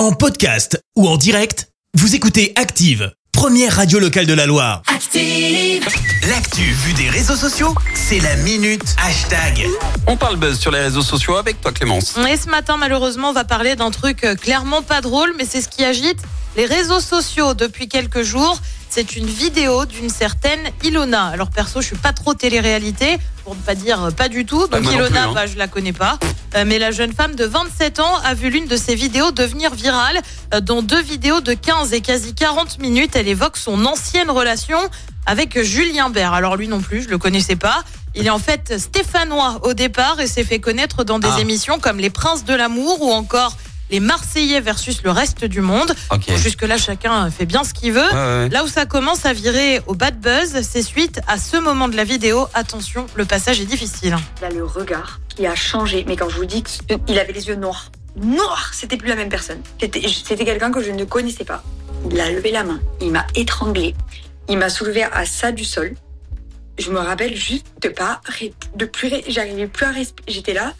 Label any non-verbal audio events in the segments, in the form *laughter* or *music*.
En podcast ou en direct, vous écoutez Active, première radio locale de la Loire. Active. L'actu vue des réseaux sociaux, c'est la minute hashtag. On parle buzz sur les réseaux sociaux avec toi Clémence. Et ce matin, malheureusement, on va parler d'un truc euh, clairement pas drôle, mais c'est ce qui agite les réseaux sociaux depuis quelques jours. C'est une vidéo d'une certaine Ilona. Alors perso, je suis pas trop télé-réalité, pour ne pas dire euh, pas du tout. Bah, Donc Ilona, plus, hein. bah, je la connais pas. Euh, mais la jeune femme de 27 ans a vu l'une de ses vidéos devenir virale. Euh, Dans deux vidéos de 15 et quasi 40 minutes, elle évoque son ancienne relation avec Julien Bert. Alors lui non plus, je le connaissais pas. Il est en fait stéphanois au départ et s'est fait connaître dans des Ah. émissions comme Les Princes de l'amour ou encore Les Marseillais versus le reste du monde. Jusque-là, chacun fait bien ce qu'il veut. Ouais, ouais. Là où ça commence à virer au bad buzz, c'est suite à ce moment de la vidéo. Attention, le passage est difficile. Il a le regard qui a changé. Mais quand je vous dis qu'il avait les yeux noirs, noirs, c'était plus la même personne. C'était c'était quelqu'un que je ne connaissais pas. Il a levé la main, il m'a étranglé, il m'a soulevé à ça du sol. Je me rappelle juste de pas, de plus, j'arrivais plus à respirer. J'étais là.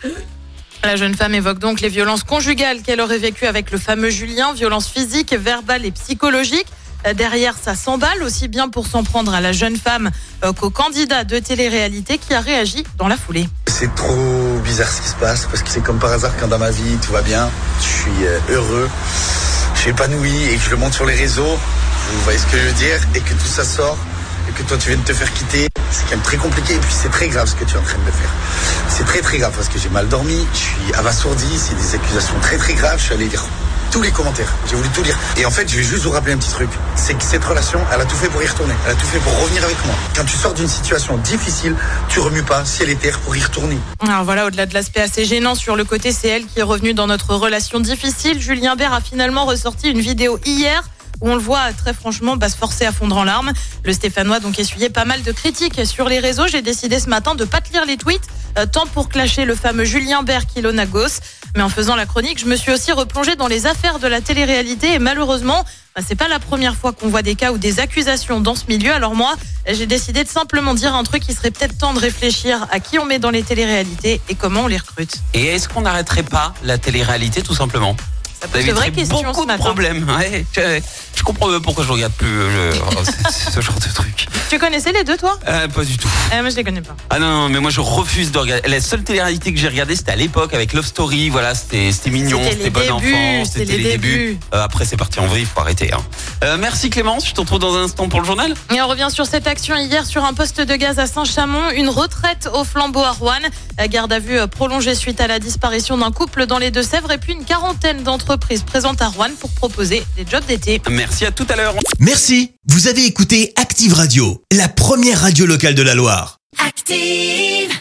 La jeune femme évoque donc les violences conjugales qu'elle aurait vécues avec le fameux Julien, violences physiques, verbales et psychologiques. Euh, Derrière, ça s'emballe aussi bien pour s'en prendre à la jeune femme euh, qu'au candidat de télé-réalité qui a réagi dans la foulée. C'est trop bizarre ce qui se passe parce que c'est comme par hasard quand dans ma vie tout va bien, je suis euh, heureux, je suis épanoui et que je le monte sur les réseaux, vous voyez ce que je veux dire, et que tout ça sort que toi tu viens de te faire quitter, c'est quand même très compliqué et puis c'est très grave ce que tu es en train de faire. C'est très très grave parce que j'ai mal dormi, je suis abasourdi, c'est des accusations très très graves, je suis allé lire tous les commentaires, j'ai voulu tout lire. Et en fait, je vais juste vous rappeler un petit truc, c'est que cette relation, elle a tout fait pour y retourner, elle a tout fait pour revenir avec moi. Quand tu sors d'une situation difficile, tu remues pas ciel et terre pour y retourner. Alors voilà, au-delà de l'aspect assez gênant sur le côté, c'est elle qui est revenue dans notre relation difficile. Julien Bert a finalement ressorti une vidéo hier où on le voit très franchement bah, se forcer à fondre en larmes. Le Stéphanois donc essuyé pas mal de critiques sur les réseaux. J'ai décidé ce matin de pas te lire les tweets, euh, tant pour clasher le fameux Julien Bert qu'Ilona Goss. Mais en faisant la chronique, je me suis aussi replongée dans les affaires de la télé-réalité et malheureusement, bah, c'est pas la première fois qu'on voit des cas ou des accusations dans ce milieu. Alors moi, j'ai décidé de simplement dire un truc qui serait peut-être temps de réfléchir à qui on met dans les téléréalités et comment on les recrute. Et est-ce qu'on n'arrêterait pas la télé-réalité tout simplement? Ça pose de vraies questions beaucoup ce de problèmes. Ouais, je, je comprends pourquoi je regarde plus euh, *laughs* le- ce- genre de truc. Tu connaissais les deux, toi? Euh, pas du tout. euh, Moi, je les connais pas. Ah non, non, mais moi je refuse de regarder. La seule télé-réalité que j'ai regardée, c'était à l'époque avec Love Story. Voilà, c'était mignon, C'était bon enfant, c'était les les débuts. débuts. Après, c'est parti en vrille, faut arrêter. Hein. Merci Clémence, je te retrouve dans un instant pour le journal. Et on revient sur cette action hier sur un poste de gaz à Saint-Chamond, une retraite au flambeau à Rouen, La garde à vue prolongée suite à la disparition d'un couple dans les Deux-Sèvres et puis une quarantaine d'entreprises présentes à Rouen pour proposer des jobs d'été. Merci à tout à l'heure. Merci, vous avez écouté Active Radio, la première radio locale de la Loire. Active.